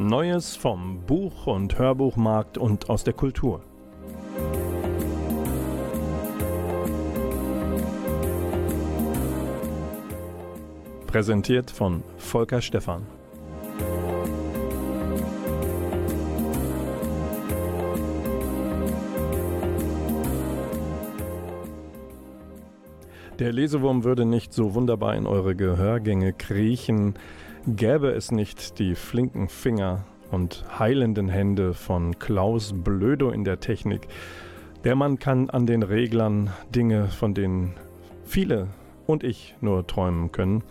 Neues vom Buch- und Hörbuchmarkt und aus der Kultur. Präsentiert von Volker Stephan. Der Lesewurm würde nicht so wunderbar in eure Gehörgänge kriechen, Gäbe es nicht die flinken Finger und heilenden Hände von Klaus Blödo in der Technik, der Mann kann an den Reglern Dinge, von denen viele und ich nur träumen können.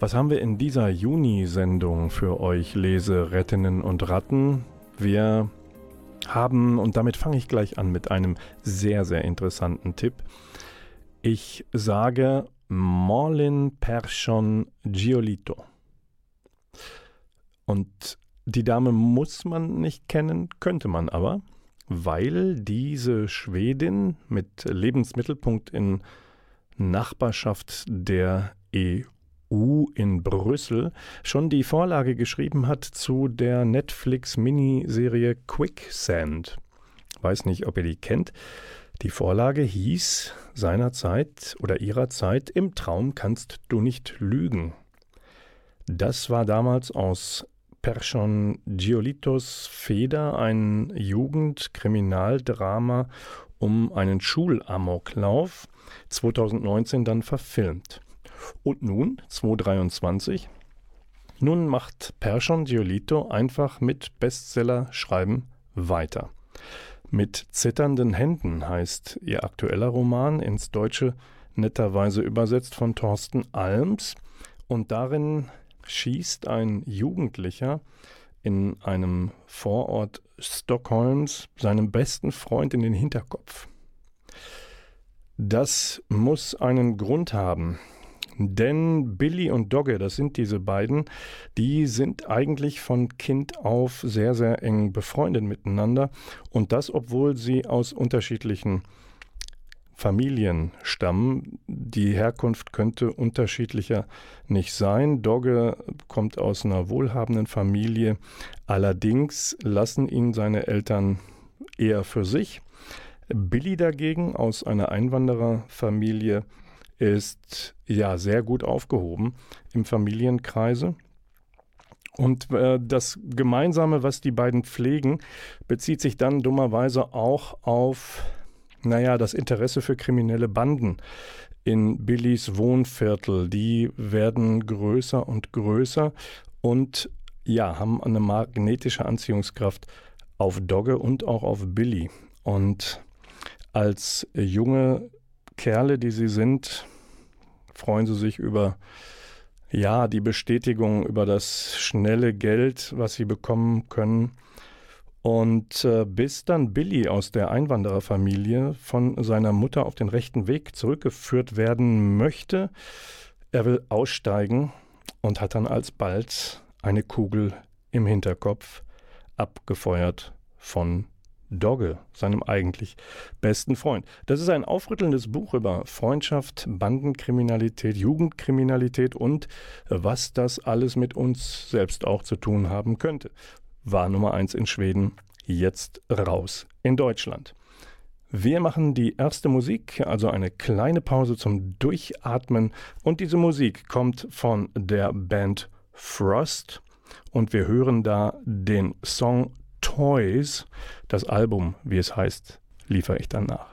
Was haben wir in dieser Juni-Sendung für euch Leserettinnen und Ratten? Wir haben, und damit fange ich gleich an mit einem sehr, sehr interessanten Tipp. Ich sage Morlin Persson Giolito. Und die Dame muss man nicht kennen, könnte man aber, weil diese Schwedin mit Lebensmittelpunkt in Nachbarschaft der EU in Brüssel schon die Vorlage geschrieben hat zu der Netflix-Miniserie Quicksand. Weiß nicht, ob ihr die kennt. Die Vorlage hieß seinerzeit oder ihrer Zeit Im Traum kannst du nicht lügen. Das war damals aus Pershon Giolitos Feder ein Jugendkriminaldrama um einen Schulamoklauf, 2019 dann verfilmt. Und nun, 2023, nun macht Pershon Giolito einfach mit Bestseller schreiben weiter. Mit zitternden Händen heißt ihr aktueller Roman ins Deutsche netterweise übersetzt von Thorsten Alms und darin schießt ein Jugendlicher in einem Vorort Stockholms seinem besten Freund in den Hinterkopf. Das muss einen Grund haben, denn Billy und Dogge, das sind diese beiden, die sind eigentlich von Kind auf sehr, sehr eng befreundet miteinander. Und das, obwohl sie aus unterschiedlichen Familien stammen. Die Herkunft könnte unterschiedlicher nicht sein. Dogge kommt aus einer wohlhabenden Familie. Allerdings lassen ihn seine Eltern eher für sich. Billy dagegen aus einer Einwandererfamilie ist ja sehr gut aufgehoben im Familienkreise. Und äh, das Gemeinsame, was die beiden pflegen, bezieht sich dann dummerweise auch auf, naja, das Interesse für kriminelle Banden in Billys Wohnviertel. Die werden größer und größer und ja, haben eine magnetische Anziehungskraft auf Dogge und auch auf Billy. Und als junge Kerle, die sie sind, freuen sie sich über ja, die Bestätigung über das schnelle Geld, was sie bekommen können. Und äh, bis dann Billy aus der Einwandererfamilie von seiner Mutter auf den rechten Weg zurückgeführt werden möchte, er will aussteigen und hat dann alsbald eine Kugel im Hinterkopf, abgefeuert von Dogge, seinem eigentlich besten Freund. Das ist ein aufrüttelndes Buch über Freundschaft, Bandenkriminalität, Jugendkriminalität und was das alles mit uns selbst auch zu tun haben könnte. War Nummer eins in Schweden, jetzt raus in Deutschland. Wir machen die erste Musik, also eine kleine Pause zum Durchatmen und diese Musik kommt von der Band Frost und wir hören da den Song Toys, das Album, wie es heißt, liefere ich dann nach.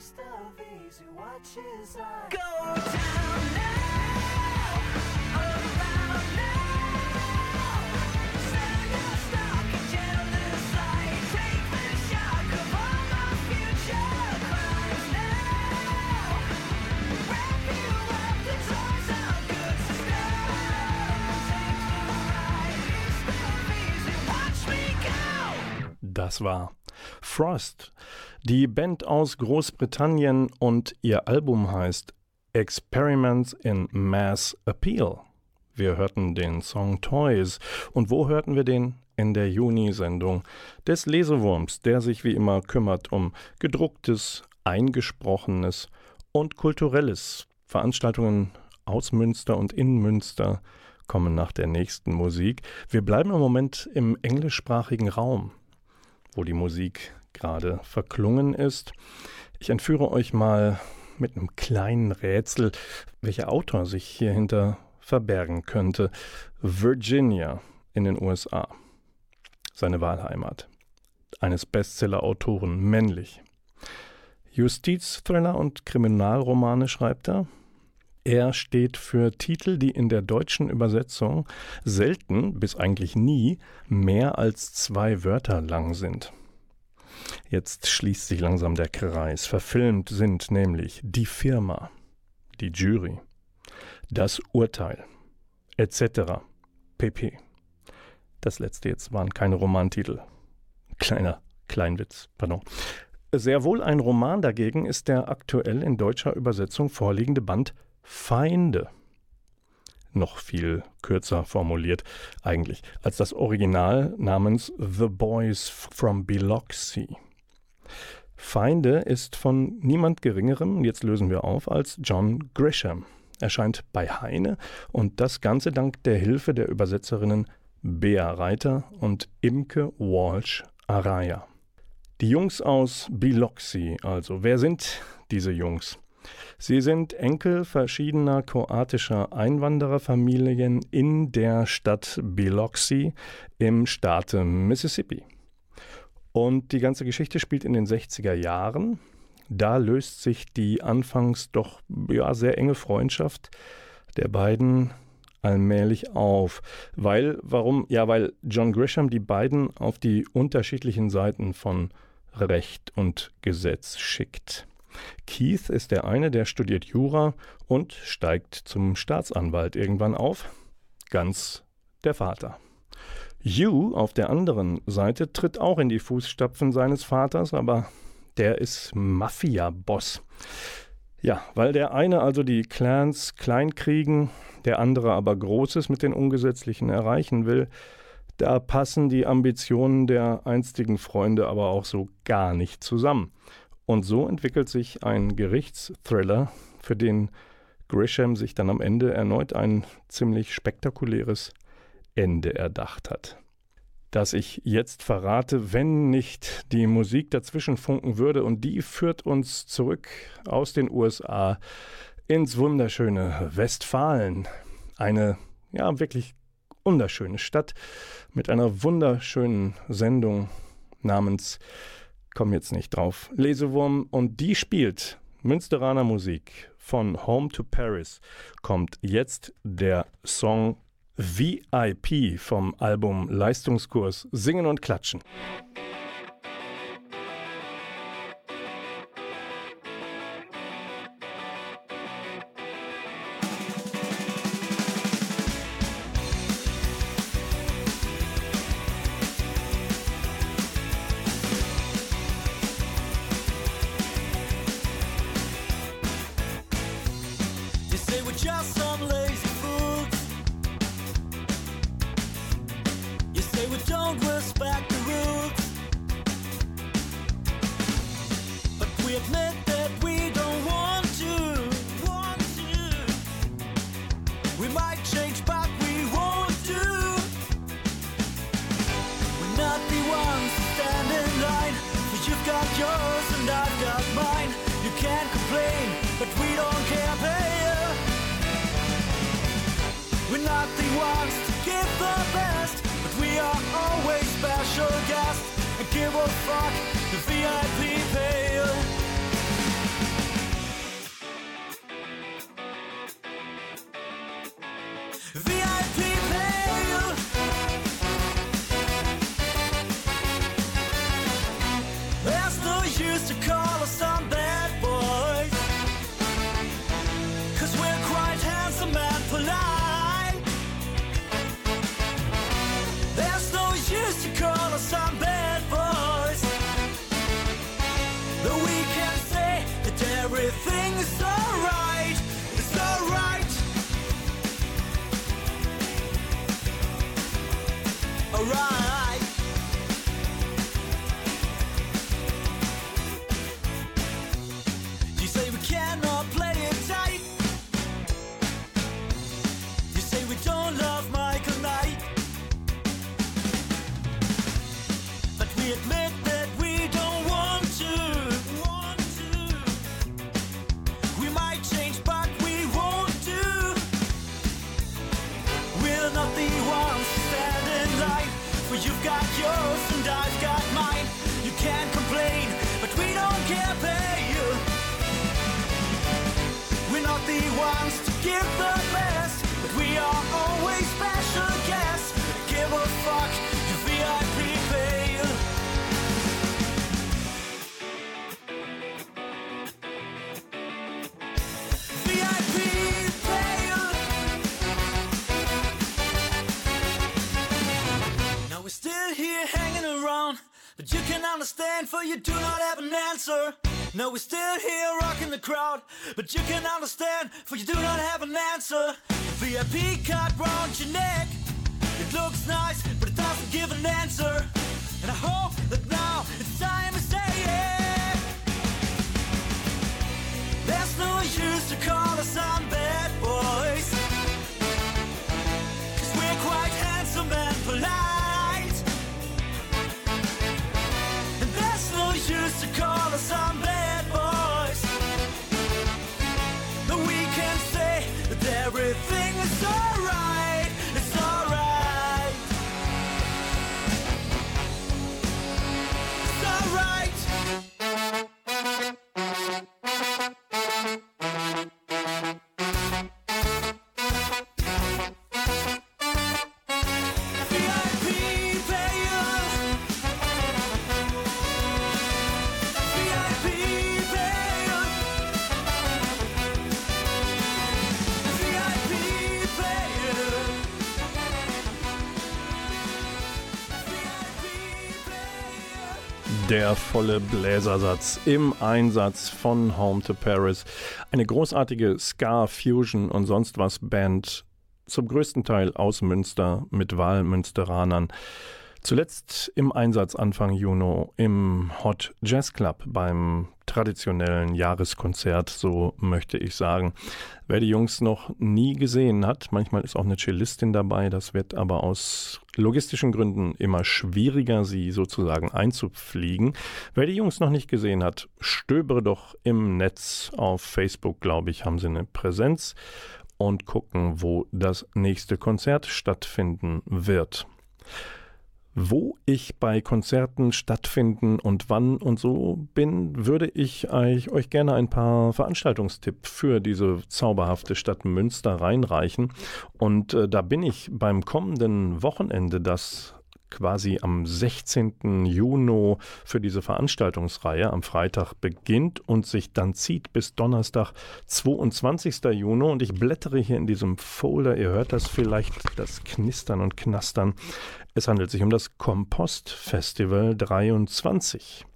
taste of easy watches I go down now. Das war Frost. Die Band aus Großbritannien und ihr Album heißt Experiments in Mass Appeal. Wir hörten den Song Toys. Und wo hörten wir den? In der Juni-Sendung des Lesewurms, der sich wie immer kümmert um gedrucktes, eingesprochenes und kulturelles. Veranstaltungen aus Münster und in Münster kommen nach der nächsten Musik. Wir bleiben im Moment im englischsprachigen Raum wo die Musik gerade verklungen ist. Ich entführe euch mal mit einem kleinen Rätsel, welcher Autor sich hierhinter verbergen könnte. Virginia in den USA. Seine Wahlheimat. Eines Bestseller-Autoren, männlich. Justizthriller und Kriminalromane schreibt er. Er steht für Titel, die in der deutschen Übersetzung selten bis eigentlich nie mehr als zwei Wörter lang sind. Jetzt schließt sich langsam der Kreis. Verfilmt sind nämlich Die Firma, die Jury, das Urteil, etc. pp. Das letzte jetzt waren keine Romantitel. Kleiner Kleinwitz, pardon. Sehr wohl ein Roman dagegen ist der aktuell in deutscher Übersetzung vorliegende Band Feinde. Noch viel kürzer formuliert eigentlich als das Original namens The Boys from Biloxi. Feinde ist von niemand Geringerem, jetzt lösen wir auf, als John Grisham. Erscheint bei Heine und das Ganze dank der Hilfe der Übersetzerinnen Bea Reiter und Imke Walsh Araya. Die Jungs aus Biloxi, also wer sind diese Jungs? Sie sind Enkel verschiedener kroatischer Einwandererfamilien in der Stadt Biloxi im Staate Mississippi. Und die ganze Geschichte spielt in den 60er Jahren. Da löst sich die anfangs doch ja, sehr enge Freundschaft der beiden allmählich auf. Weil, warum? Ja, weil John Grisham die beiden auf die unterschiedlichen Seiten von Recht und Gesetz schickt. Keith ist der eine, der studiert Jura und steigt zum Staatsanwalt irgendwann auf. Ganz der Vater. Hugh auf der anderen Seite tritt auch in die Fußstapfen seines Vaters, aber der ist Mafia-Boss. Ja, weil der eine also die Clans klein kriegen, der andere aber Großes mit den Ungesetzlichen erreichen will, da passen die Ambitionen der einstigen Freunde aber auch so gar nicht zusammen. Und so entwickelt sich ein Gerichtsthriller, für den Grisham sich dann am Ende erneut ein ziemlich spektakuläres Ende erdacht hat. Das ich jetzt verrate, wenn nicht die Musik dazwischen funken würde, und die führt uns zurück aus den USA ins wunderschöne Westfalen. Eine ja wirklich wunderschöne Stadt mit einer wunderschönen Sendung namens komme jetzt nicht drauf. Lesewurm und die spielt Münsteraner Musik. Von Home to Paris kommt jetzt der Song VIP vom Album Leistungskurs Singen und Klatschen. alright. You do not have an answer. No, we're still here rocking the crowd, but you can understand, for you do not have an answer. VIP card round your neck, it looks nice, but it doesn't give an answer. And I hope that now it's time to say it. There's no use to call us on bad boys. Cause we're quite handsome and polite. some Der volle Bläsersatz im Einsatz von Home to Paris. Eine großartige Ska, Fusion und sonst was Band, zum größten Teil aus Münster mit Wahlmünsteranern. Zuletzt im Einsatz Anfang Juni im Hot Jazz Club beim traditionellen Jahreskonzert, so möchte ich sagen. Wer die Jungs noch nie gesehen hat, manchmal ist auch eine Cellistin dabei, das wird aber aus logistischen Gründen immer schwieriger, sie sozusagen einzufliegen. Wer die Jungs noch nicht gesehen hat, stöbere doch im Netz auf Facebook, glaube ich, haben sie eine Präsenz und gucken, wo das nächste Konzert stattfinden wird. Wo ich bei Konzerten stattfinden und wann und so bin, würde ich euch gerne ein paar Veranstaltungstipps für diese zauberhafte Stadt Münster reinreichen. Und äh, da bin ich beim kommenden Wochenende, das quasi am 16. Juni für diese Veranstaltungsreihe am Freitag beginnt und sich dann zieht bis Donnerstag, 22. Juni. Und ich blättere hier in diesem Folder, ihr hört das vielleicht, das Knistern und Knastern. Es handelt sich um das Kompost Festival 23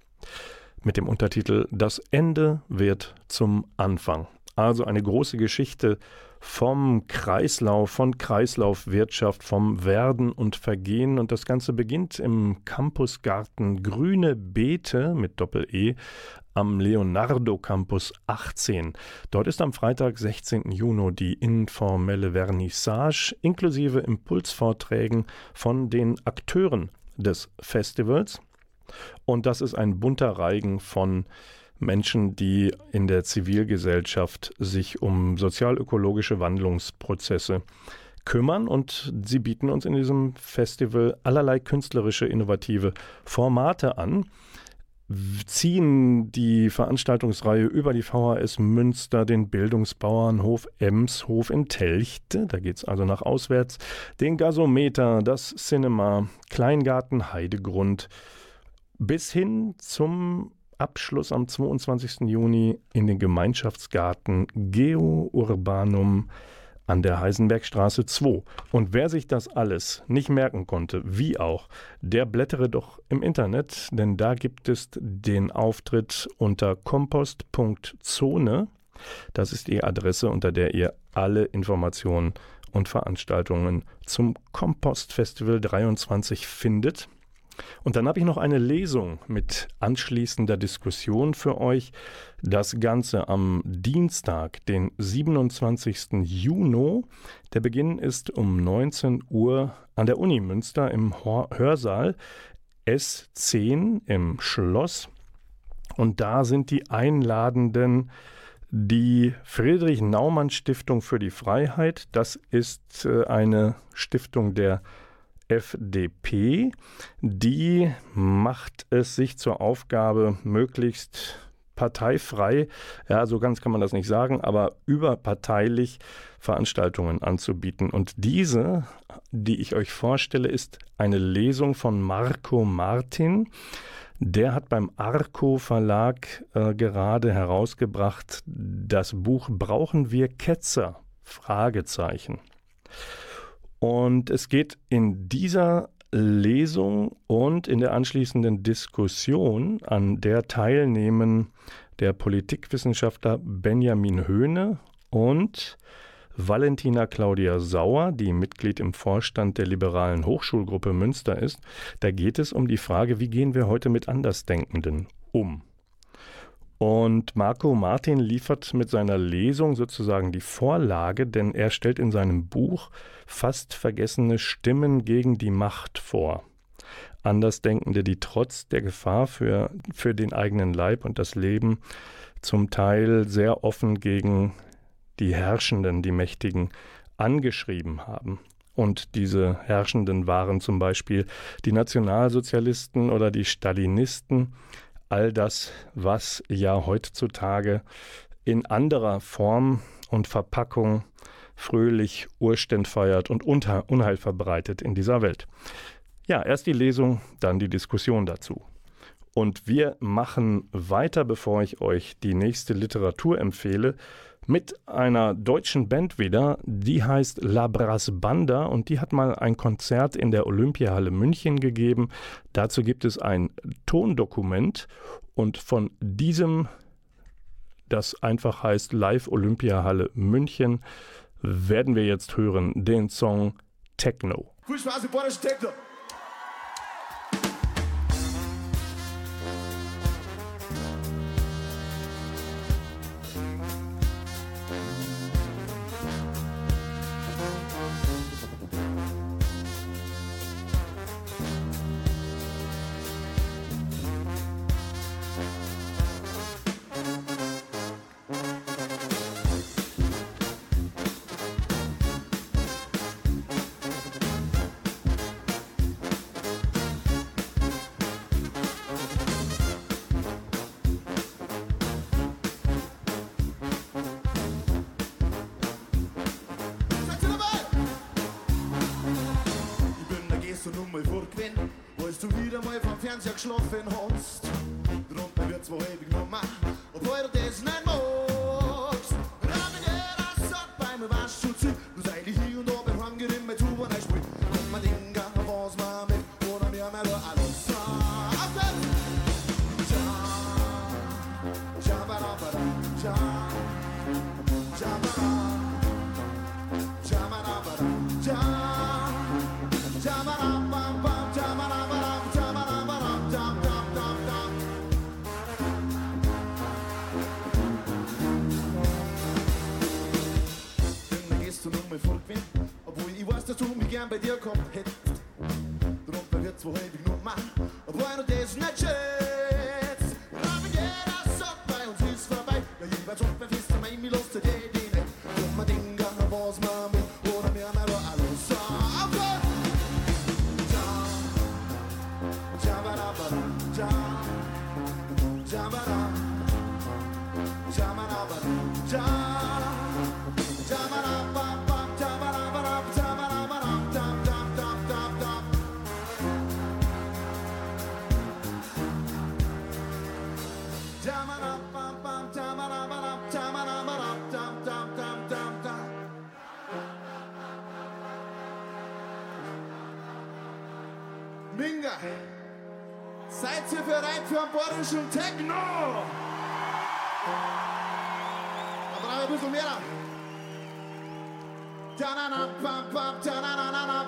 mit dem Untertitel Das Ende wird zum Anfang. Also eine große Geschichte vom Kreislauf, von Kreislaufwirtschaft, vom Werden und Vergehen. Und das Ganze beginnt im Campusgarten Grüne Beete mit Doppel-E am Leonardo Campus 18. Dort ist am Freitag, 16. Juni, die informelle Vernissage inklusive Impulsvorträgen von den Akteuren des Festivals. Und das ist ein bunter Reigen von Menschen, die in der Zivilgesellschaft sich um sozialökologische Wandlungsprozesse kümmern und sie bieten uns in diesem Festival allerlei künstlerische, innovative Formate an, ziehen die Veranstaltungsreihe über die VHS Münster, den Bildungsbauernhof Emshof in Telchte, da geht es also nach auswärts, den Gasometer, das Cinema, Kleingarten Heidegrund, bis hin zum Abschluss am 22. Juni in den Gemeinschaftsgarten Geo Urbanum an der Heisenbergstraße 2. Und wer sich das alles nicht merken konnte, wie auch, der blättere doch im Internet, denn da gibt es den Auftritt unter kompost.zone. Das ist die Adresse, unter der ihr alle Informationen und Veranstaltungen zum Kompostfestival 23 findet. Und dann habe ich noch eine Lesung mit anschließender Diskussion für euch. Das Ganze am Dienstag, den 27. Juni. Der Beginn ist um 19 Uhr an der Uni Münster im Hörsaal S10 im Schloss. Und da sind die Einladenden die Friedrich Naumann Stiftung für die Freiheit. Das ist äh, eine Stiftung der FDP, die macht es sich zur Aufgabe, möglichst parteifrei, ja, so ganz kann man das nicht sagen, aber überparteilich Veranstaltungen anzubieten. Und diese, die ich euch vorstelle, ist eine Lesung von Marco Martin. Der hat beim Arco Verlag äh, gerade herausgebracht das Buch Brauchen wir Ketzer? Fragezeichen. Und es geht in dieser Lesung und in der anschließenden Diskussion, an der teilnehmen der Politikwissenschaftler Benjamin Höhne und Valentina Claudia Sauer, die Mitglied im Vorstand der liberalen Hochschulgruppe Münster ist. Da geht es um die Frage, wie gehen wir heute mit Andersdenkenden um? Und Marco Martin liefert mit seiner Lesung sozusagen die Vorlage, denn er stellt in seinem Buch fast vergessene Stimmen gegen die Macht vor. Andersdenkende, die trotz der Gefahr für, für den eigenen Leib und das Leben zum Teil sehr offen gegen die Herrschenden, die Mächtigen, angeschrieben haben. Und diese Herrschenden waren zum Beispiel die Nationalsozialisten oder die Stalinisten, all das, was ja heutzutage in anderer Form und Verpackung fröhlich Urständ feiert und Unheil verbreitet in dieser Welt. Ja, erst die Lesung, dann die Diskussion dazu. Und wir machen weiter, bevor ich euch die nächste Literatur empfehle, mit einer deutschen Band wieder, die heißt La Brass Banda und die hat mal ein Konzert in der Olympiahalle München gegeben. Dazu gibt es ein Tondokument und von diesem, das einfach heißt Live Olympiahalle München, werden wir jetzt hören den Song Techno. Viel Spaß Techno. Vom Fernseher geschlafen hast. Drunter wird's wohl ewig noch mal, obwohl du das nicht dass du mich gern bei dir kommt hättest. Drum wird's wohl häufig nur machen, obwohl du das nicht schätzt. Aber jeder sagt, bei uns ist vorbei. Ja, jeweils und wer wisst, mein mir los zu dir, die nicht. Drum mal Dinger, was man will, oder mir mal nur alles sagt. Ja, Jabba-dabba-da, ja, Jabba-da, Jabba-dabba-da, seid ihr bereit für einen borischen Techno? Aber noch ein bisschen mehr. Ta-na-na, pam, pam, ta-na-na-na-na,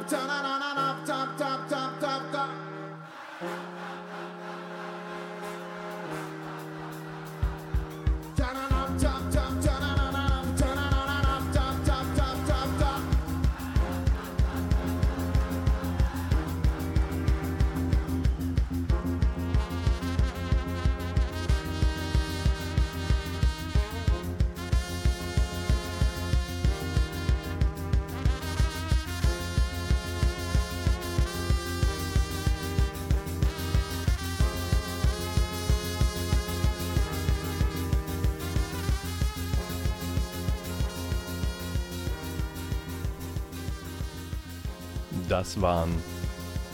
das waren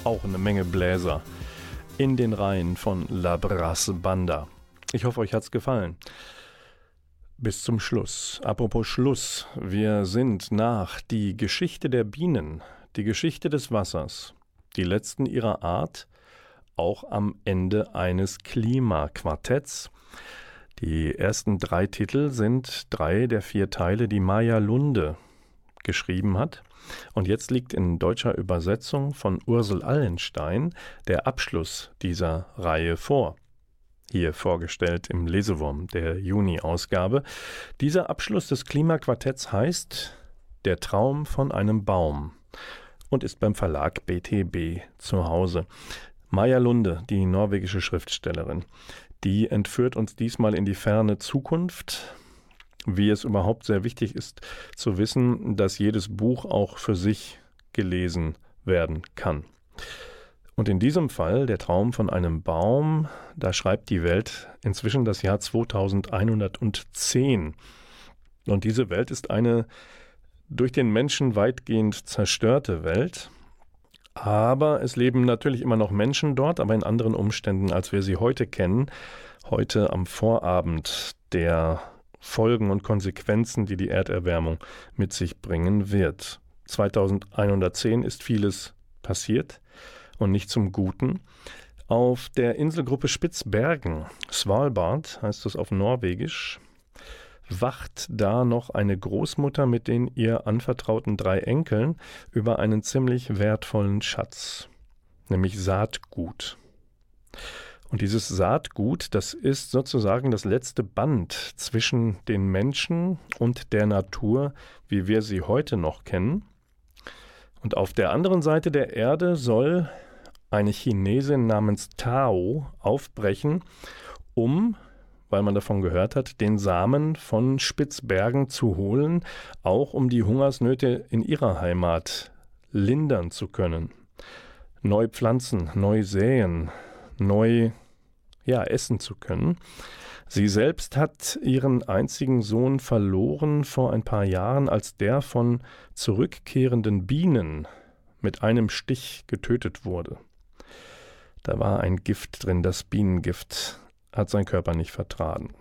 auch eine Menge Bläser in den Reihen von La Brasse Banda. Ich hoffe, euch hat's gefallen. Bis zum Schluss. Apropos Schluss. Wir sind nach die Geschichte der Bienen, die Geschichte des Wassers, die letzten ihrer Art, auch am Ende eines Klimaquartetts. Die ersten drei Titel sind drei der vier Teile, die Maya Lunde geschrieben hat. Und jetzt liegt in deutscher Übersetzung von Ursel Allenstein der Abschluss dieser Reihe vor. Hier vorgestellt im Lesewurm der Juni-Ausgabe. Dieser Abschluss des Klimaquartetts heißt Der Traum von einem Baum und ist beim Verlag BTB zu Hause. Maja Lunde, die norwegische Schriftstellerin, die entführt uns diesmal in die ferne Zukunft, wie es überhaupt sehr wichtig ist zu wissen, dass jedes Buch auch für sich gelesen werden kann. Und in diesem Fall, der Traum von einem Baum, da schreibt die Welt inzwischen das Jahr 2110. Und diese Welt ist eine durch den Menschen weitgehend zerstörte Welt. Aber es leben natürlich immer noch Menschen dort, aber in anderen Umständen, als wir sie heute kennen. Heute am Vorabend der Folgen und Konsequenzen, die die Erderwärmung mit sich bringen wird. 2110 ist vieles passiert und nicht zum Guten. Auf der Inselgruppe Spitzbergen, Svalbard heißt es auf Norwegisch, wacht da noch eine Großmutter mit den ihr anvertrauten drei Enkeln über einen ziemlich wertvollen Schatz, nämlich Saatgut. Und dieses Saatgut, das ist sozusagen das letzte Band zwischen den Menschen und der Natur, wie wir sie heute noch kennen. Und auf der anderen Seite der Erde soll eine Chinesin namens Tao aufbrechen, um, weil man davon gehört hat, den Samen von Spitzbergen zu holen, auch um die Hungersnöte in ihrer Heimat lindern zu können. Neu pflanzen, neu säen, neu ja, essen zu können. Sie selbst hat ihren einzigen Sohn verloren vor ein paar Jahren, als der von zurückkehrenden Bienen mit einem Stich getötet wurde. Da war ein Gift drin, das Bienengift hat sein Körper nicht vertragen.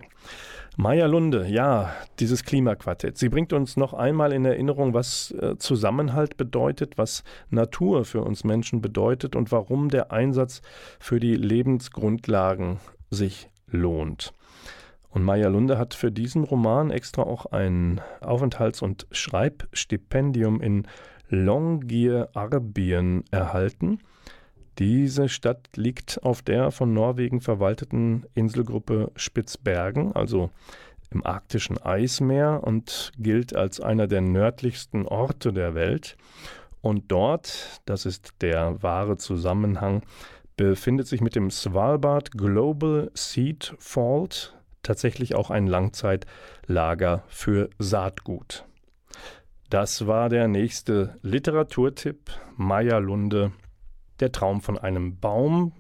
Maya Lunde, ja, dieses Klimaquartett. Sie bringt uns noch einmal in Erinnerung, was äh, Zusammenhalt bedeutet, was Natur für uns Menschen bedeutet und warum der Einsatz für die Lebensgrundlagen sich lohnt. Und Maya Lunde hat für diesen Roman extra auch ein Aufenthalts- und Schreibstipendium in Longyearbyen erhalten. Diese Stadt liegt auf der von Norwegen verwalteten Inselgruppe Spitzbergen, also im arktischen Eismeer und gilt als einer der nördlichsten Orte der Welt. Und dort, das ist der wahre Zusammenhang, befindet sich mit dem Svalbard Global Seed Fault tatsächlich auch ein Langzeitlager für Saatgut. Das war der nächste Literaturtipp. Maya Lunde der Traum von einem Baum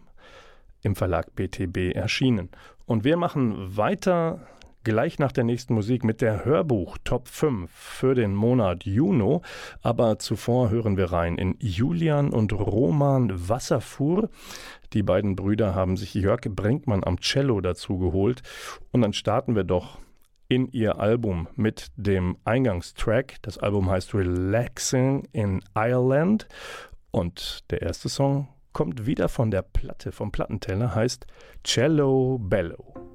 im Verlag BTB erschienen. Und wir machen weiter gleich nach der nächsten Musik mit der Hörbuch Top 5 für den Monat Juni. Aber zuvor hören wir rein in Julian und Roman Wasserfuhr. Die beiden Brüder haben sich Jörg Brinkmann am Cello dazu geholt. Und dann starten wir doch in ihr Album mit dem Eingangstrack. Das Album heißt Relaxing in Ireland. Und der erste Song kommt wieder von der Platte, vom Plattenteller, heißt Cello Bello.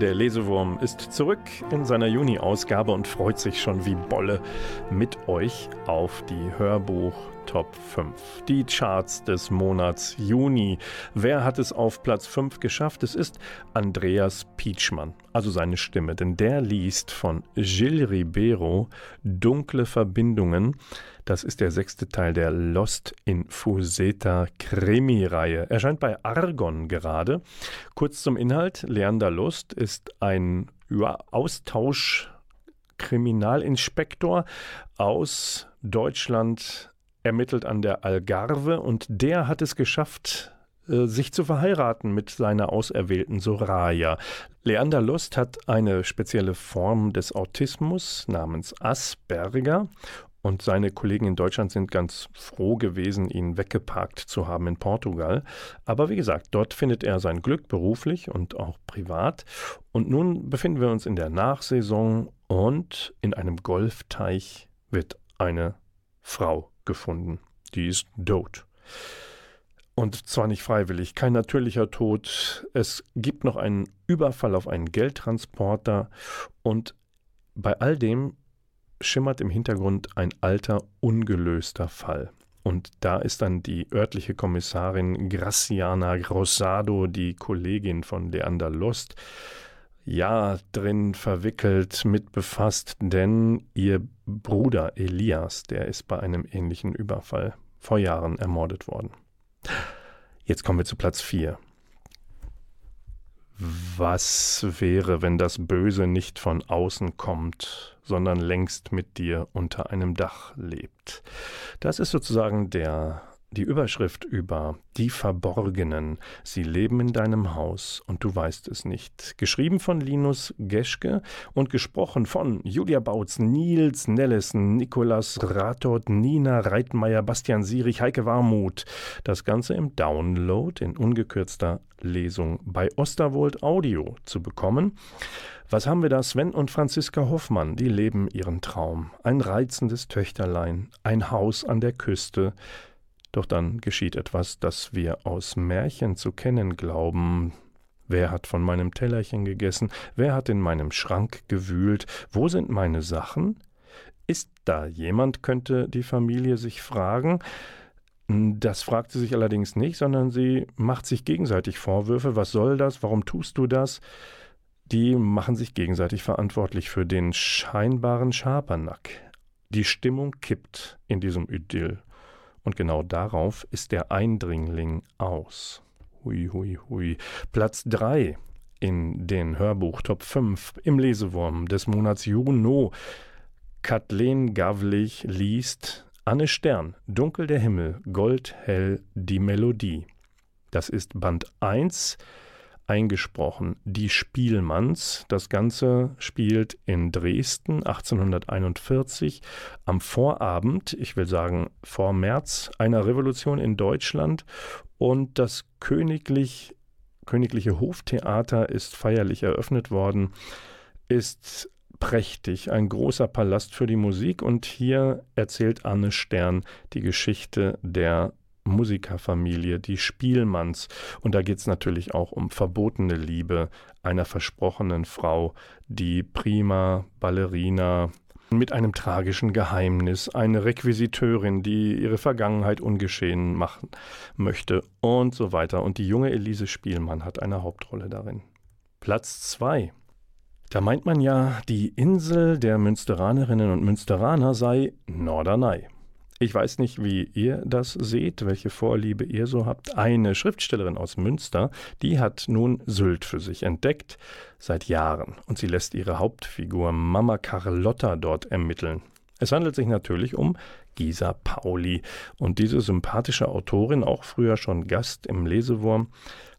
Der Lesewurm ist zurück in seiner Juni-Ausgabe und freut sich schon wie Bolle mit euch auf die Hörbuch Top 5. Die Charts des Monats Juni. Wer hat es auf Platz 5 geschafft? Es ist Andreas Pietschmann, also seine Stimme, denn der liest von Gilles Ribeiro Dunkle Verbindungen. Das ist der sechste Teil der Lost in Fuseta Krimi-Reihe. Erscheint bei Argon gerade. Kurz zum Inhalt. Leander Lust ist ein ja, Austausch-Kriminalinspektor aus Deutschland, ermittelt an der Algarve und der hat es geschafft, äh, sich zu verheiraten mit seiner Auserwählten Soraya. Leander Lust hat eine spezielle Form des Autismus namens Asperger und seine Kollegen in Deutschland sind ganz froh gewesen, ihn weggeparkt zu haben in Portugal. Aber wie gesagt, dort findet er sein Glück beruflich und auch privat. Und nun befinden wir uns in der Nachsaison und in einem Golfteich wird eine Frau gefunden. Die ist tot. Und zwar nicht freiwillig, kein natürlicher Tod. Es gibt noch einen Überfall auf einen Geldtransporter und bei all dem schimmert im Hintergrund ein alter, ungelöster Fall. Und da ist dann die örtliche Kommissarin Graciana Grossado, die Kollegin von Leander Lust, ja drin verwickelt, mit befasst, denn ihr Bruder Elias, der ist bei einem ähnlichen Überfall vor Jahren ermordet worden. Jetzt kommen wir zu Platz 4. Was wäre, wenn das Böse nicht von außen kommt, sondern längst mit dir unter einem Dach lebt? Das ist sozusagen der die Überschrift über Die Verborgenen. Sie leben in deinem Haus und du weißt es nicht. Geschrieben von Linus Geschke und gesprochen von Julia Bautz, Nils Nellesen, Nikolas Rathod, Nina Reitmeier, Bastian Sierich, Heike Warmuth. Das Ganze im Download in ungekürzter Lesung bei Osterwold Audio zu bekommen. Was haben wir da? Sven und Franziska Hoffmann, die leben ihren Traum. Ein reizendes Töchterlein, ein Haus an der Küste, Doch dann geschieht etwas, das wir aus Märchen zu kennen glauben. Wer hat von meinem Tellerchen gegessen? Wer hat in meinem Schrank gewühlt? Wo sind meine Sachen? Ist da jemand, könnte die Familie sich fragen. Das fragt sie sich allerdings nicht, sondern sie macht sich gegenseitig Vorwürfe. Was soll das? Warum tust du das? Die machen sich gegenseitig verantwortlich für den scheinbaren Schabernack. Die Stimmung kippt in diesem Idyll. Und genau darauf ist der Eindringling aus. Hui, hui, hui. Platz 3 in den Hörbuch Top 5 im Lesewurm des Monats Juno. Kathleen Gavlich liest Anne Stern, Dunkel der Himmel, Goldhell die Melodie. Das ist Band 1, eingesprochen. Die Spielmanns. Das Ganze spielt in Dresden 1841 am Vorabend, ich will sagen vor März, einer Revolution in Deutschland. Und das königlich, königliche Hoftheater ist feierlich eröffnet worden, ist prächtig, ein großer Palast für die Musik und hier erzählt Anne Stern die Geschichte der Musikerfamilie, die Spielmanns. Und da geht es natürlich auch um verbotene Liebe einer versprochenen Frau, die prima Ballerina mit einem tragischen Geheimnis, eine Requisiteurin, die ihre Vergangenheit ungeschehen machen möchte und so weiter. Und die junge Elise Spielmann hat eine Hauptrolle darin. Platz 2. Da meint man ja, die Insel der Münsteranerinnen und Münsteraner sei Norderney. Ich weiß nicht, wie ihr das seht, welche Vorliebe ihr so habt. Eine Schriftstellerin aus Münster, die hat nun Sylt für sich entdeckt, seit Jahren, und sie lässt ihre Hauptfigur Mama Carlotta dort ermitteln. Es handelt sich natürlich um Gisa Pauli. Und diese sympathische Autorin, auch früher schon Gast im Lesewurm,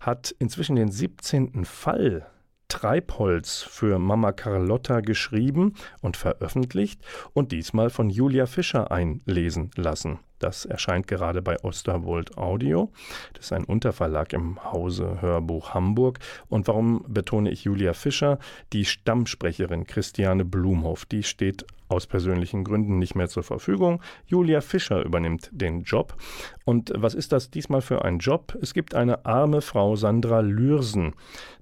hat inzwischen den 17. Fall Treibholz für Mama Carlotta geschrieben und veröffentlicht und diesmal von Julia Fischer einlesen lassen. Das erscheint gerade bei Osterwold Audio. Das ist ein Unterverlag im Hause Hörbuch Hamburg. Und warum betone ich Julia Fischer? Die Stammsprecherin Christiane Blumhoff, die steht aus persönlichen Gründen nicht mehr zur Verfügung. Julia Fischer übernimmt den Job. Und was ist das diesmal für ein Job? Es gibt eine arme Frau, Sandra Lürsen.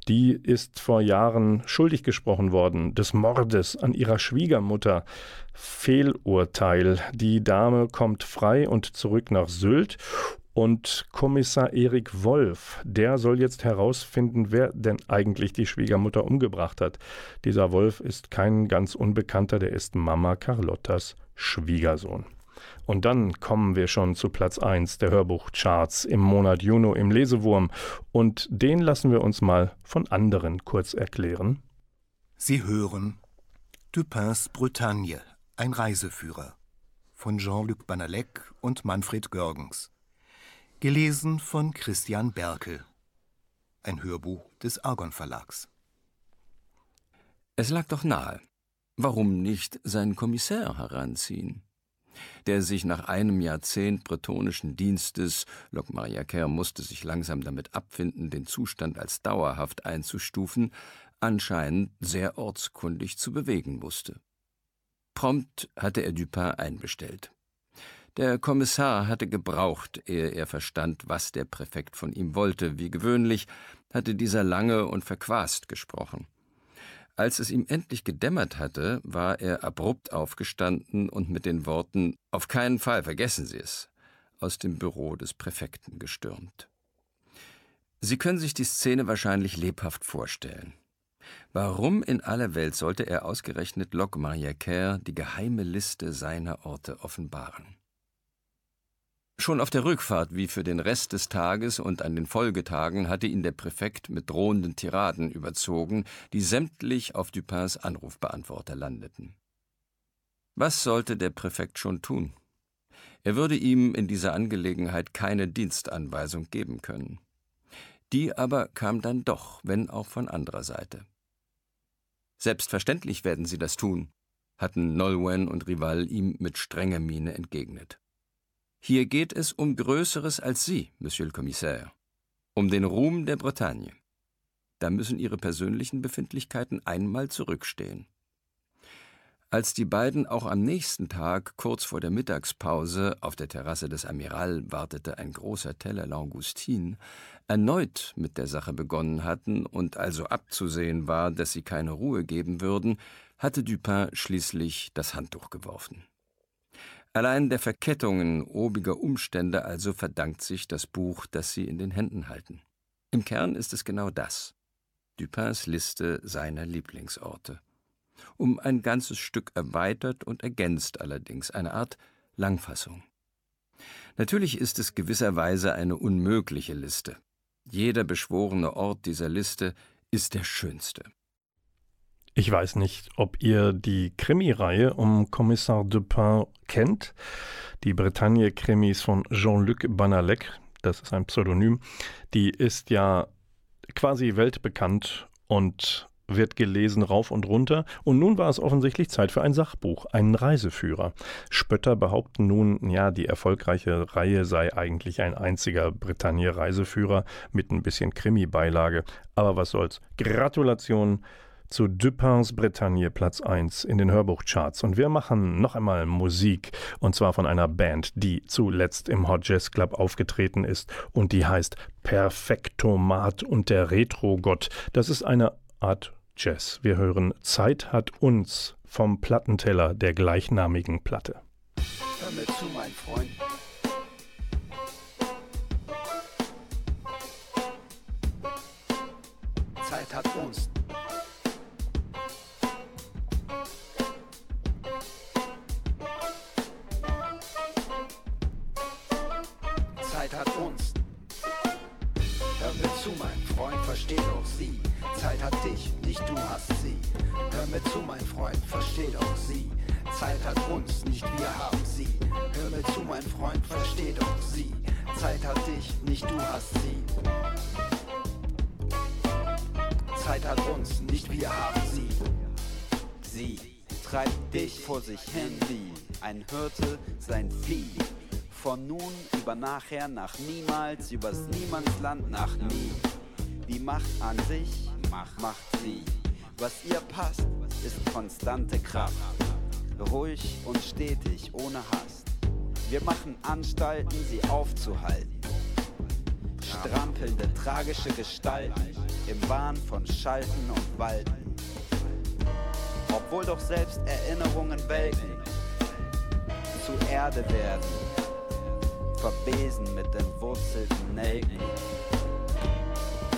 Die ist vor Jahren schuldig gesprochen worden des Mordes an ihrer Schwiegermutter. Fehlurteil. Die Dame kommt frei und zurück nach Sylt. Und Kommissar Erik Wolf, der soll jetzt herausfinden, wer denn eigentlich die Schwiegermutter umgebracht hat. Dieser Wolf ist kein ganz Unbekannter, der ist Mama Carlottas Schwiegersohn. Und dann kommen wir schon zu Platz 1 der Hörbuchcharts im Monat Juno im Lesewurm. Und den lassen wir uns mal von anderen kurz erklären. Sie hören Dupins Bretagne, ein Reiseführer von Jean-Luc Banalek und Manfred Görgens. Gelesen von Christian Berkel. Ein Hörbuch des Argon Verlags. Es lag doch nahe. Warum nicht seinen Kommissär heranziehen? Der sich nach einem Jahrzehnt bretonischen Dienstes, Locke Mariaker musste sich langsam damit abfinden, den Zustand als dauerhaft einzustufen, anscheinend sehr ortskundig zu bewegen wusste. Prompt hatte er Dupin einbestellt. Der Kommissar hatte gebraucht, ehe er verstand, was der Präfekt von ihm wollte. Wie gewöhnlich hatte dieser lange und verquast gesprochen. Als es ihm endlich gedämmert hatte, war er abrupt aufgestanden und mit den Worten Auf keinen Fall, vergessen Sie es, aus dem Büro des Präfekten gestürmt. Sie können sich die Szene wahrscheinlich lebhaft vorstellen. Warum in aller Welt sollte er ausgerechnet Locke Mariaker die geheime Liste seiner Orte offenbaren? Schon auf der Rückfahrt wie für den Rest des Tages und an den Folgetagen hatte ihn der Präfekt mit drohenden Tiraden überzogen, die sämtlich auf Dupins Anrufbeantworter landeten. Was sollte der Präfekt schon tun? Er würde ihm in dieser Angelegenheit keine Dienstanweisung geben können. Die aber kam dann doch, wenn auch von anderer Seite. Selbstverständlich werden sie das tun, hatten Nolwenn und Rival ihm mit strenger Miene entgegnet. Hier geht es um Größeres als Sie, Monsieur le Commissaire. Um den Ruhm der Bretagne. Da müssen Ihre persönlichen Befindlichkeiten einmal zurückstehen. Als die beiden auch am nächsten Tag, kurz vor der Mittagspause, auf der Terrasse des Amiral wartete ein großer Teller Langoustine, erneut mit der Sache begonnen hatten und also abzusehen war, dass sie keine Ruhe geben würden, hatte Dupin schließlich das Handtuch geworfen. Allein der Verkettungen obiger Umstände also verdankt sich das Buch, das sie in den Händen halten. Im Kern ist es genau das. Dupins Liste seiner Lieblingsorte. Um ein ganzes Stück erweitert und ergänzt allerdings, eine Art Langfassung. Natürlich ist es gewisserweise eine unmögliche Liste. Jeder beschworene Ort dieser Liste ist der schönste. Ich weiß nicht, ob ihr die Krimireihe um Kommissar Dupin kennt. Die Bretagne-Krimis von Jean-Luc Banalec, das ist ein Pseudonym, die ist ja quasi weltbekannt und wird gelesen rauf und runter. Und nun war es offensichtlich Zeit für ein Sachbuch, einen Reiseführer. Spötter behaupten nun, ja, die erfolgreiche Reihe sei eigentlich ein einziger Bretagne-Reiseführer mit ein bisschen Krimi-Beilage. Aber was soll's. Gratulation zu Dupins Bretagne Platz 1 in den Hörbuchcharts. Und wir machen noch einmal Musik, und zwar von einer Band, die zuletzt im Hot Jazz Club aufgetreten ist und die heißt Perfektomat und der Retro-Gott. Das ist eine Art Jazz. Wir hören Zeit hat uns vom Plattenteller der gleichnamigen Platte. Hör mir zu, mein Freund. Versteh doch sie. Zeit hat dich, nicht du hast sie. Hör mir zu, mein Freund, versteh doch sie. Zeit hat uns, nicht wir haben sie. Hör mir zu, mein Freund, versteh doch sie. Zeit hat dich, nicht du hast sie. Zeit hat uns, nicht wir haben sie. Sie treibt dich vor sich hin wie ein Hirte sein Vieh. Von nun über nachher nach niemals, übers Niemandsland nach nie. Die Macht an sich macht, macht sie. Was ihr passt, ist konstante Kraft. Ruhig und stetig, ohne Hast. Wir machen Anstalten, sie aufzuhalten. Strampelnde, tragische Gestalten im Wahn von Schalten und Walten. Obwohl doch selbst Erinnerungen welken, zu Erde werden, verbesen mit entwurzelten Nelken.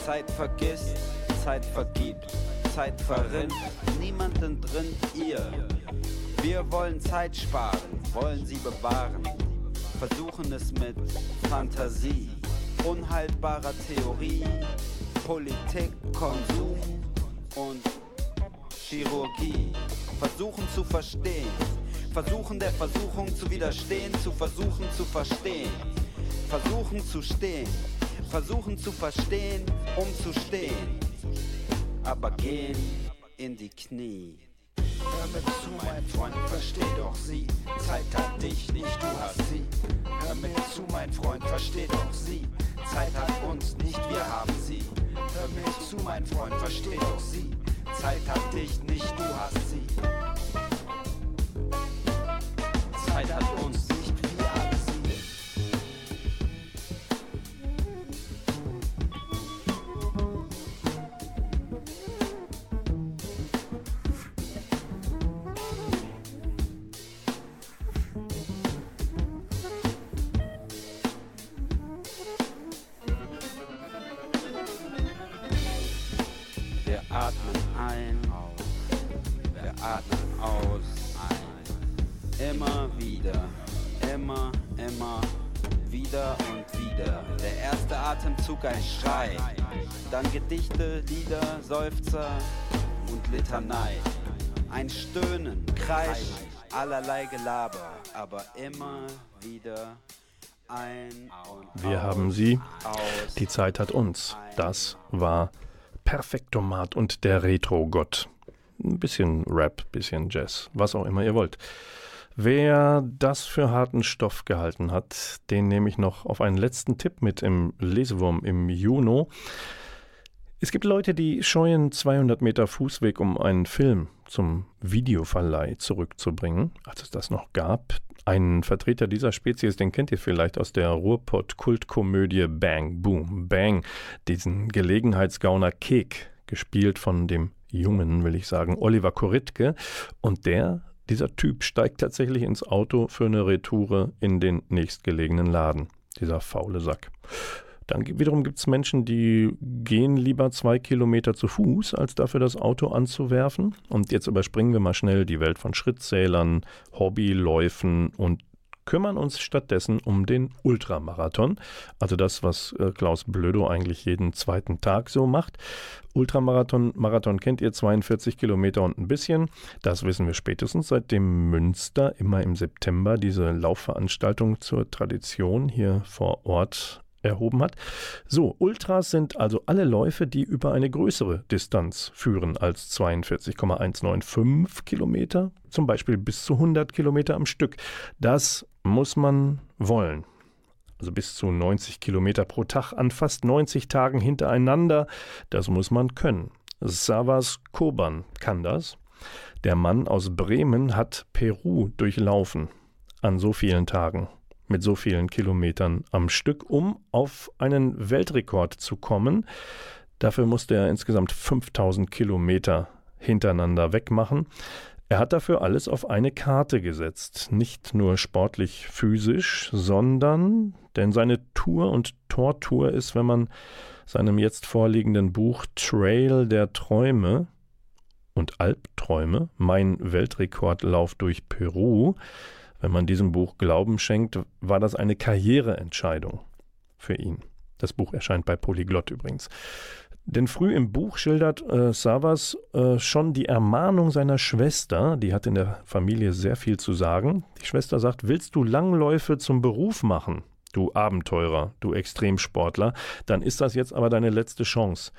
Zeit vergisst, Zeit vergibt, Zeit verrinnt, niemand entrinnt ihr. Wir wollen Zeit sparen, wollen sie bewahren, versuchen es mit Fantasie, unhaltbarer Theorie, Politik, Konsum und Chirurgie. Versuchen zu verstehen, versuchen der Versuchung zu widerstehen, zu versuchen zu verstehen, versuchen zu stehen, versuchen zu verstehen, um zu stehen, aber gehen in die Knie. Hör mir zu, mein Freund, versteh doch sie. Zeit hat dich, nicht du hast sie. Hör mir zu, mein Freund, versteh doch sie. Zeit hat uns, nicht wir haben sie. Hör mir zu, mein Freund, versteh doch sie. Zeit hat dich, nicht du hast sie. Ein, wir atmen aus, ein. Immer wieder, immer, immer, wieder und wieder. Der erste Atemzug ein Schrei, dann Gedichte, Lieder, Seufzer und Litanei. Ein Stöhnen, Kreischen, allerlei Gelaber, aber immer wieder ein Wir haben sie. aus. Die Zeit hat uns. Das war Perfektomat und der Retro-Gott. Ein bisschen Rap, bisschen Jazz, was auch immer ihr wollt. Wer das für harten Stoff gehalten hat, den nehme ich noch auf einen letzten Tipp mit im Lesewurm im Juni. Es gibt Leute, die scheuen 200 Meter Fußweg, um einen Film zum Videoverleih zurückzubringen, als es das noch gab. Einen Vertreter dieser Spezies, den kennt ihr vielleicht aus der Ruhrpott-Kultkomödie Bang Boom Bang, diesen Gelegenheitsgauner Kek, gespielt von dem jungen, will ich sagen, Oliver Koritke. Und der, dieser Typ, steigt tatsächlich ins Auto für eine Retoure in den nächstgelegenen Laden. Dieser faule Sack. Dann wiederum gibt es Menschen, die gehen lieber zwei Kilometer zu Fuß, als dafür das Auto anzuwerfen. Und jetzt überspringen wir mal schnell die Welt von Schrittzählern, Hobbyläufen und kümmern uns stattdessen um den Ultramarathon. Also das, was äh, Klaus Blödo eigentlich jeden zweiten Tag so macht. Ultramarathon, Marathon kennt ihr, 42 Kilometer und ein bisschen. Das wissen wir spätestens, seitdem Münster immer im September diese Laufveranstaltung zur Tradition hier vor Ort erhoben hat. So, Ultras sind also alle Läufe, die über eine größere Distanz führen als 42,195 Kilometer, zum Beispiel bis zu 100 Kilometer am Stück. Das muss man wollen. Also bis zu 90 Kilometer pro Tag an fast 90 Tagen hintereinander. Das muss man können. Savas Koban kann das. Der Mann aus Bremen hat Peru durchlaufen an so vielen Tagen mit so vielen Kilometern am Stück, um auf einen Weltrekord zu kommen. Dafür musste er insgesamt 5000 Kilometer hintereinander wegmachen. Er hat dafür alles auf eine Karte gesetzt, nicht nur sportlich physisch, sondern, denn seine Tour und Tortour ist, wenn man seinem jetzt vorliegenden Buch Trail der Träume und Albträume, mein Weltrekordlauf durch Peru, wenn man diesem Buch Glauben schenkt, war das eine Karriereentscheidung für ihn. Das Buch erscheint bei Polyglott übrigens. Denn früh im Buch schildert äh, Savas äh, schon die Ermahnung seiner Schwester, die hat in der Familie sehr viel zu sagen. Die Schwester sagt, willst du Langläufe zum Beruf machen, du Abenteurer, du Extremsportler, dann ist das jetzt aber deine letzte Chance.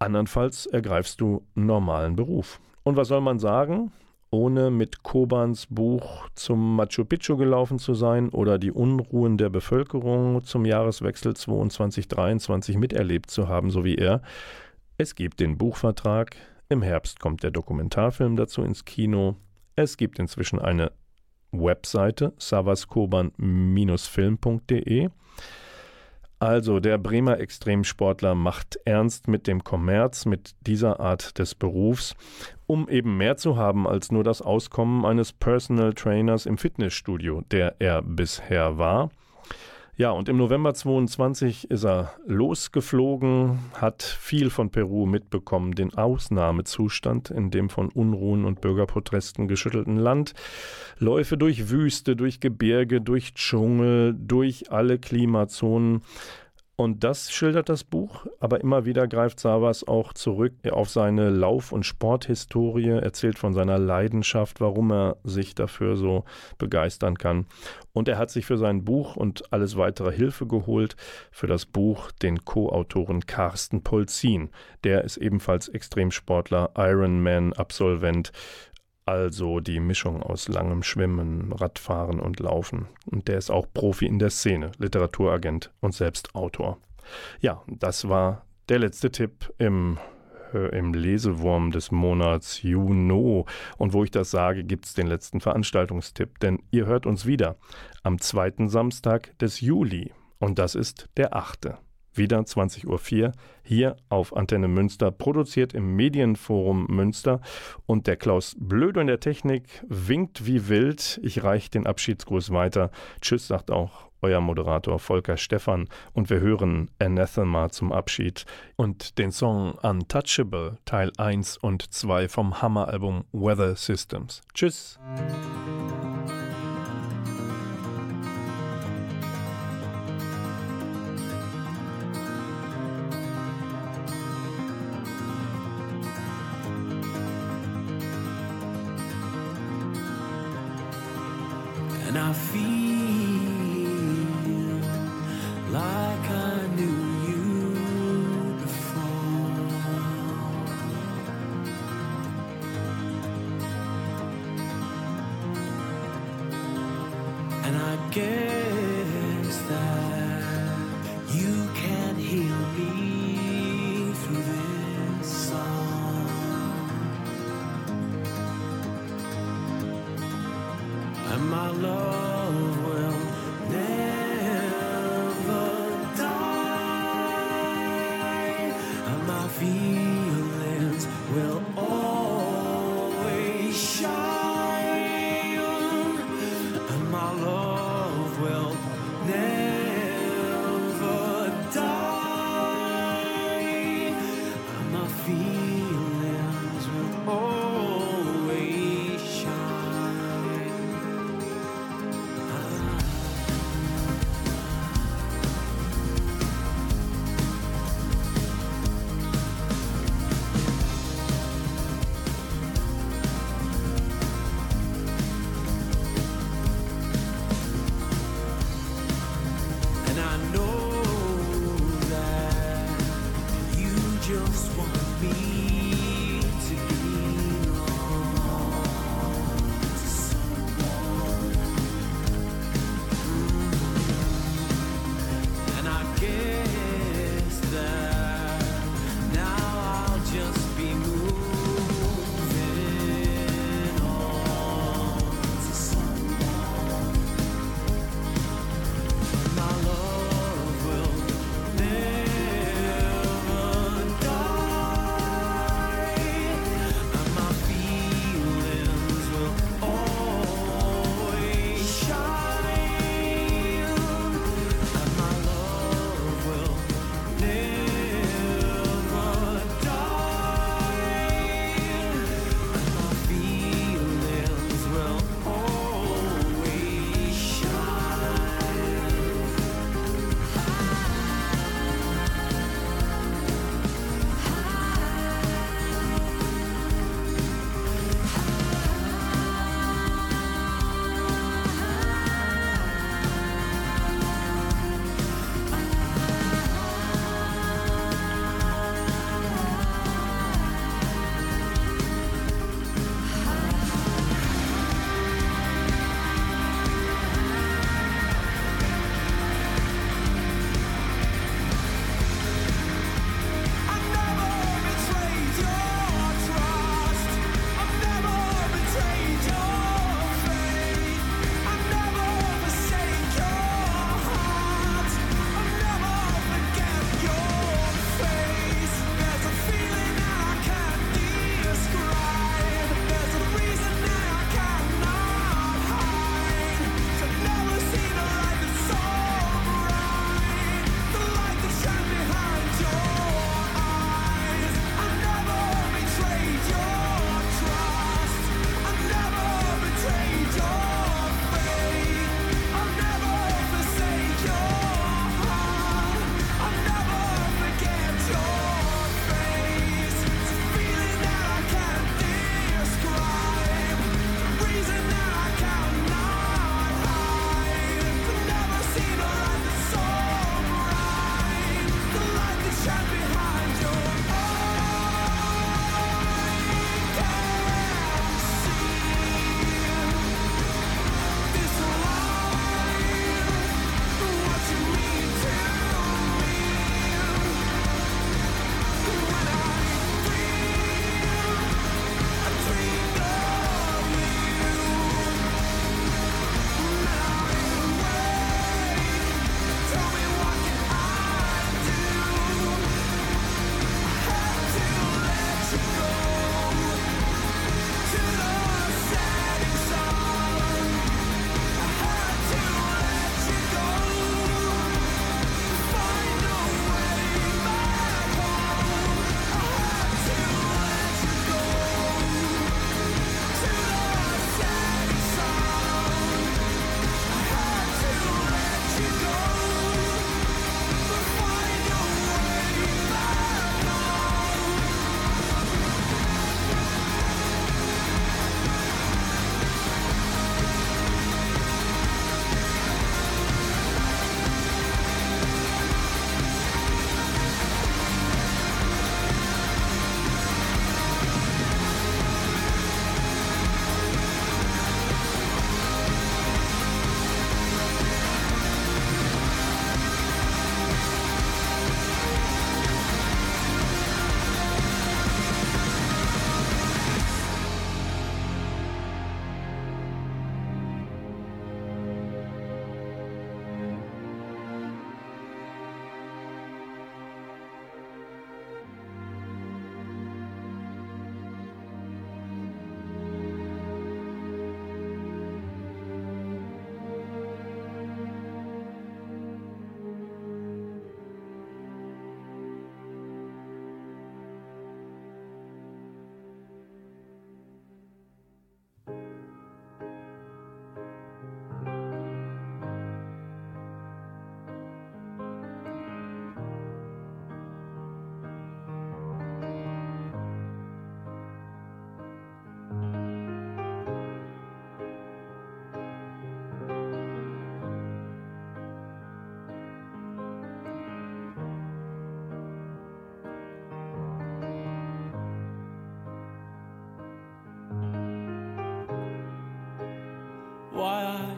Andernfalls ergreifst du einen normalen Beruf. Und was soll man sagen? Ohne mit Kobans Buch zum Machu Picchu gelaufen zu sein oder die Unruhen der Bevölkerung zum Jahreswechsel 22-23 miterlebt zu haben, so wie er. Es gibt den Buchvertrag, im Herbst kommt der Dokumentarfilm dazu ins Kino, es gibt inzwischen eine Webseite savaskoban-film.de. Also der Bremer Extremsportler macht ernst mit dem Kommerz, mit dieser Art des Berufs, um eben mehr zu haben als nur das Auskommen eines Personal Trainers im Fitnessstudio, der er bisher war. Ja, und im November 22 ist er losgeflogen, hat viel von Peru mitbekommen, den Ausnahmezustand in dem von Unruhen und Bürgerprotesten geschüttelten Land. Läufe durch Wüste, durch Gebirge, durch Dschungel, durch alle Klimazonen. Und das schildert das Buch, aber immer wieder greift Savas auch zurück auf seine Lauf- und Sporthistorie, erzählt von seiner Leidenschaft, warum er sich dafür so begeistern kann. Und er hat sich für sein Buch und alles weitere Hilfe geholt, für das Buch den Co-Autoren Carsten Polzin. Der ist ebenfalls Extremsportler, Ironman-Absolvent, also die Mischung aus langem Schwimmen, Radfahren und Laufen. Und der ist auch Profi in der Szene, Literaturagent und selbst Autor. Ja, das war der letzte Tipp im, äh, im Lesewurm des Monats Juno. Und wo ich das sage, gibt es den letzten Veranstaltungstipp, denn ihr hört uns wieder am zweiten Samstag des Juli. Und das ist der achte wieder 20.04 Uhr hier auf Antenne Münster, produziert im Medienforum Münster. Und der Klaus Blödo in der Technik winkt wie wild. Ich reiche den Abschiedsgruß weiter. Tschüss, sagt auch euer Moderator Volker Stephan. Und wir hören Anathema zum Abschied und den Song Untouchable Teil 1 und 2 vom Hammeralbum Weather Systems. Tschüss. again.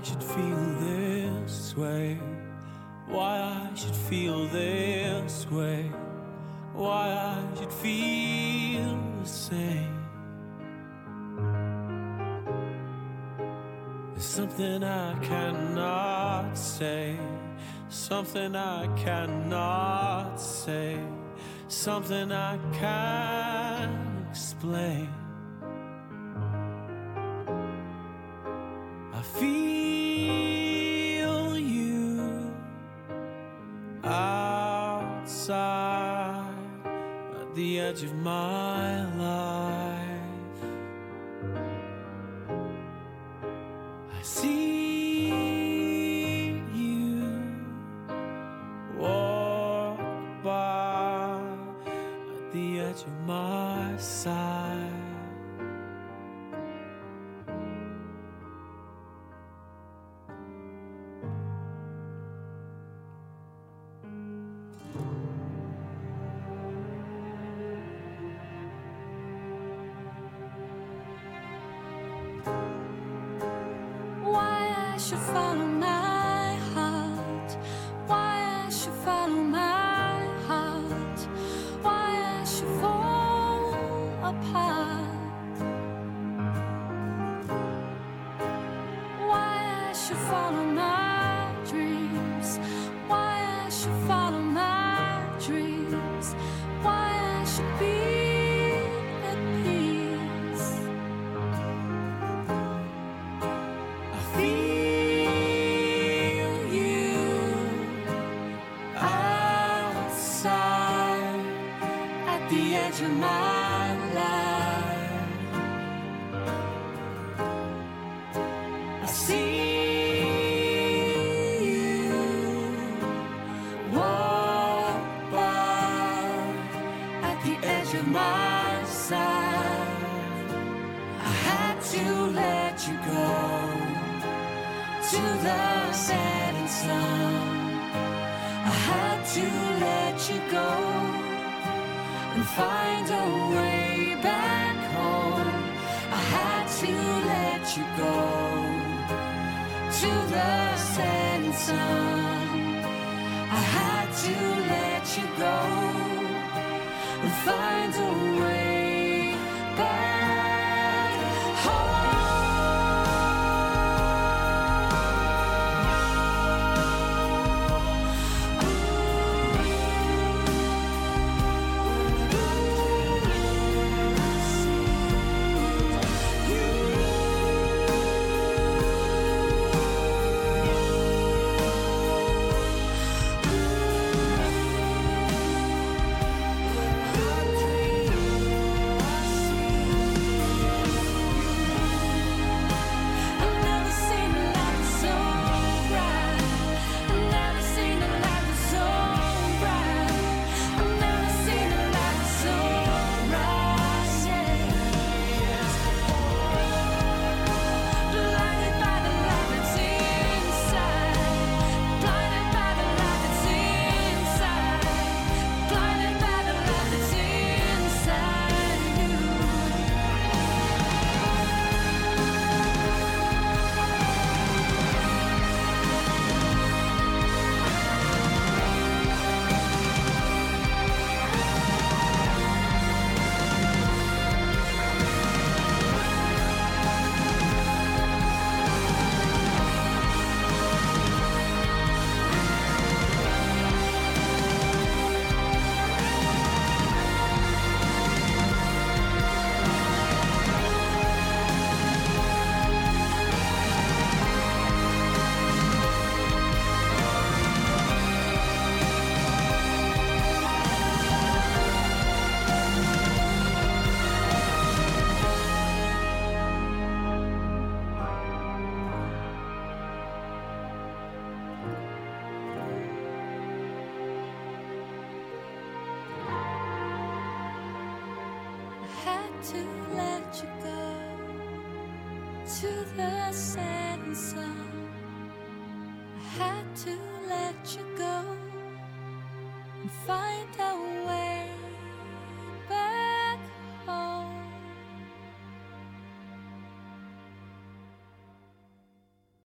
should feel this way. Why I should feel this way. Why I should feel the same. There's something I cannot say. Something I cannot say. Something I can't explain.